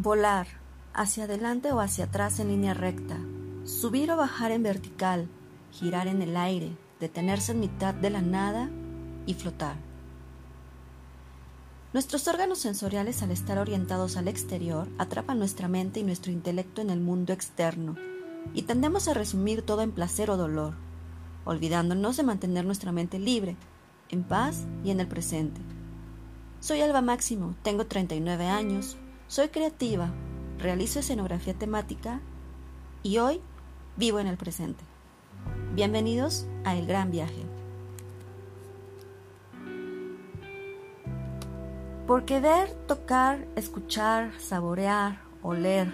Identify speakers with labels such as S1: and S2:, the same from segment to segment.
S1: Volar, hacia adelante o hacia atrás en línea recta, subir o bajar en vertical, girar en el aire, detenerse en mitad de la nada y flotar. Nuestros órganos sensoriales al estar orientados al exterior atrapan nuestra mente y nuestro intelecto en el mundo externo y tendemos a resumir todo en placer o dolor, olvidándonos de mantener nuestra mente libre, en paz y en el presente. Soy Alba Máximo, tengo 39 años, soy creativa, realizo escenografía temática y hoy vivo en el presente. Bienvenidos a El Gran Viaje. Porque ver, tocar, escuchar, saborear, oler,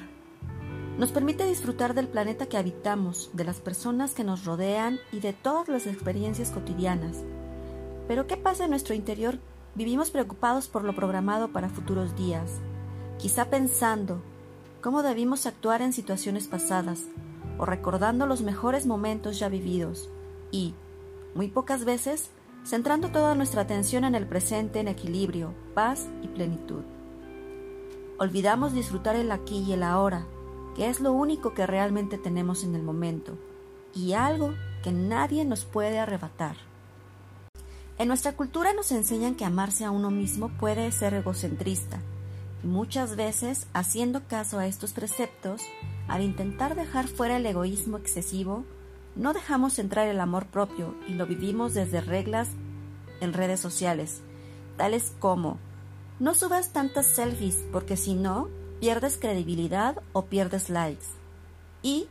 S1: nos permite disfrutar del planeta que habitamos, de las personas que nos rodean y de todas las experiencias cotidianas. Pero ¿qué pasa en nuestro interior? Vivimos preocupados por lo programado para futuros días, quizá pensando cómo debimos actuar en situaciones pasadas o recordando los mejores momentos ya vividos y, muy pocas veces, centrando toda nuestra atención en el presente en equilibrio, paz y plenitud. Olvidamos disfrutar el aquí y el ahora, que es lo único que realmente tenemos en el momento, y algo que nadie nos puede arrebatar. En nuestra cultura nos enseñan que amarse a uno mismo puede ser egocentrista, muchas veces, haciendo caso a estos preceptos, al intentar dejar fuera el egoísmo excesivo, no dejamos entrar el amor propio y lo vivimos desde reglas en redes sociales, tales como no subas tantas selfies porque si no, pierdes credibilidad o pierdes likes. Y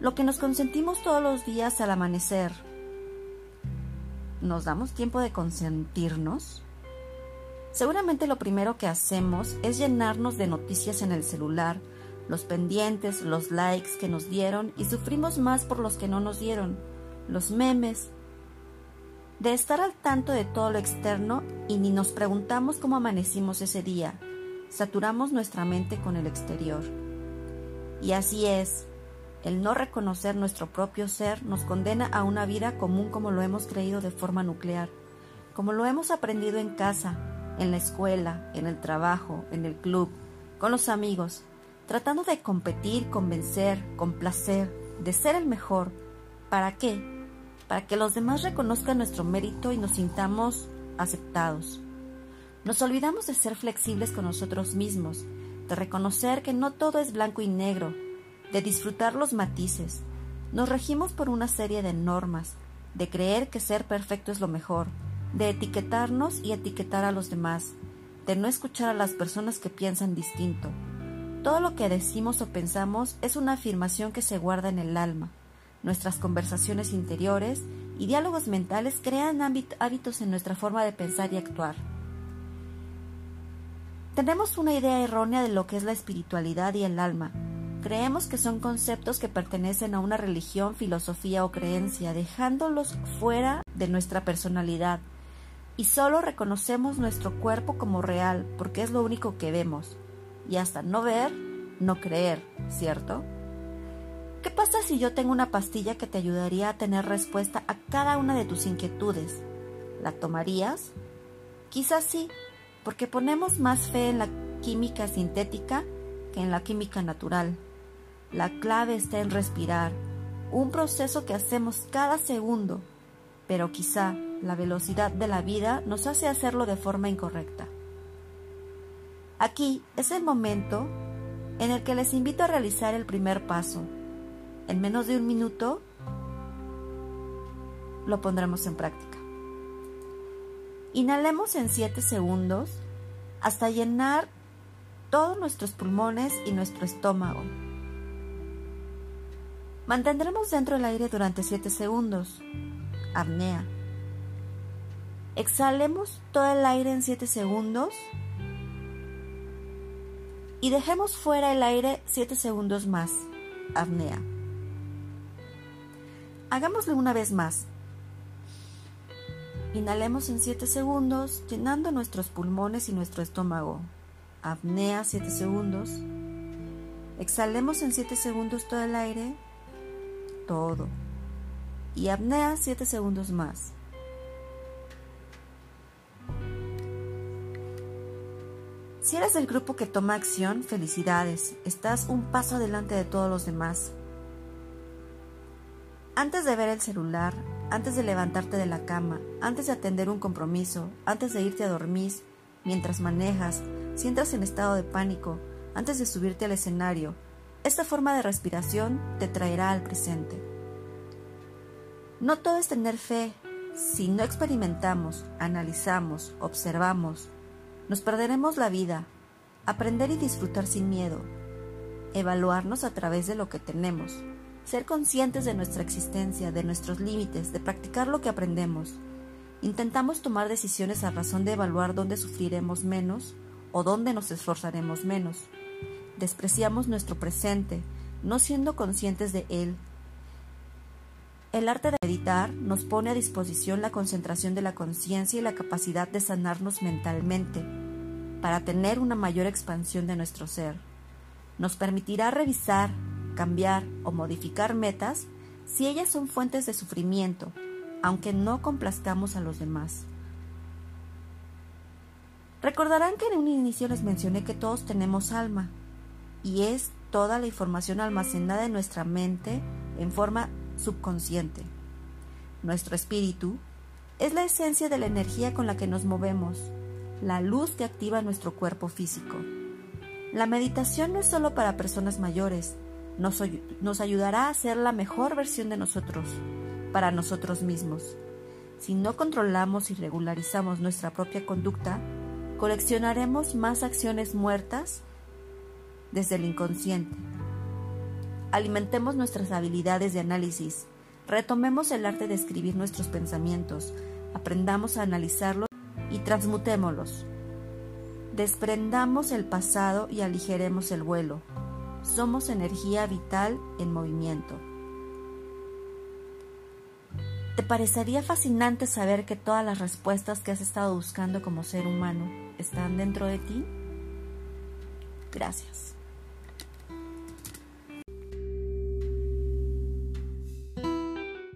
S1: lo que nos consentimos todos los días al amanecer, ¿nos damos tiempo de consentirnos? Seguramente lo primero que hacemos es llenarnos de noticias en el celular, los pendientes, los likes que nos dieron y sufrimos más por los que no nos dieron, los memes, de estar al tanto de todo lo externo y ni nos preguntamos cómo amanecimos ese día. Saturamos nuestra mente con el exterior. Y así es, el no reconocer nuestro propio ser nos condena a una vida común como lo hemos creído de forma nuclear, como lo hemos aprendido en casa, en la escuela, en el trabajo, en el club, con los amigos, tratando de competir, convencer, complacer, de ser el mejor. ¿Para qué? para que los demás reconozcan nuestro mérito y nos sintamos aceptados. Nos olvidamos de ser flexibles con nosotros mismos, de reconocer que no todo es blanco y negro, de disfrutar los matices. Nos regimos por una serie de normas, de creer que ser perfecto es lo mejor, de etiquetarnos y etiquetar a los demás, de no escuchar a las personas que piensan distinto. Todo lo que decimos o pensamos es una afirmación que se guarda en el alma, Nuestras conversaciones interiores y diálogos mentales crean hábitos en nuestra forma de pensar y actuar. Tenemos una idea errónea de lo que es la espiritualidad y el alma. Creemos que son conceptos que pertenecen a una religión, filosofía o creencia, dejándolos fuera de nuestra personalidad. Y solo reconocemos nuestro cuerpo como real, porque es lo único que vemos. Y hasta no ver, no creer, ¿cierto? ¿Qué pasa si yo tengo una pastilla que te ayudaría a tener respuesta a cada una de tus inquietudes? ¿La tomarías? Quizás sí, porque ponemos más fe en la química sintética que en la química natural. La clave está en respirar, un proceso que hacemos cada segundo, pero quizá la velocidad de la vida nos hace hacerlo de forma incorrecta. Aquí es el momento en el que les invito a realizar el primer paso, en menos de un minuto lo pondremos en práctica. Inhalemos en 7 segundos hasta llenar todos nuestros pulmones y nuestro estómago. Mantendremos dentro el aire durante 7 segundos. Apnea. Exhalemos todo el aire en 7 segundos y dejemos fuera el aire 7 segundos más. Apnea. Hagámoslo una vez más. Inhalemos en 7 segundos, llenando nuestros pulmones y nuestro estómago. Apnea 7 segundos. Exhalemos en 7 segundos todo el aire. Todo. Y apnea 7 segundos más. Si eres del grupo que toma acción, felicidades, estás un paso adelante de todos los demás. Antes de ver el celular, antes de levantarte de la cama, antes de atender un compromiso, antes de irte a dormir, mientras manejas, si entras en estado de pánico, antes de subirte al escenario, esta forma de respiración te traerá al presente. No todo es tener fe. Si no experimentamos, analizamos, observamos, nos perderemos la vida, aprender y disfrutar sin miedo, evaluarnos a través de lo que tenemos, ser conscientes de nuestra existencia, de nuestros límites, de practicar lo que aprendemos. Intentamos tomar decisiones a razón de evaluar dónde sufriremos menos o dónde nos esforzaremos menos. Despreciamos nuestro presente, no siendo conscientes de él. El arte de meditar nos pone a disposición la concentración de la conciencia y la capacidad de sanarnos mentalmente para tener una mayor expansión de nuestro ser. Nos permitirá revisar, cambiar o modificar metas si ellas son fuentes de sufrimiento, aunque no complazcamos a los demás. Recordarán que en un inicio les mencioné que todos tenemos alma, y es toda la información almacenada en nuestra mente en forma subconsciente. Nuestro espíritu es la esencia de la energía con la que nos movemos, la luz que activa nuestro cuerpo físico. La meditación no es solo para personas mayores, nos, nos, ayudará a ser la mejor versión de nosotros, para nosotros mismos. Si no controlamos y regularizamos nuestra propia conducta, coleccionaremos más acciones muertas desde el inconsciente alimentemos nuestras habilidades de análisis, retomemos el arte de escribir nuestros pensamientos, aprendamos a analizarlos y transmutémoslos. Desprendamos el pasado y aligeremos el vuelo. Somos energía vital en movimiento. ¿Te parecería fascinante saber que todas las respuestas que has estado buscando como ser humano están dentro de ti? Gracias.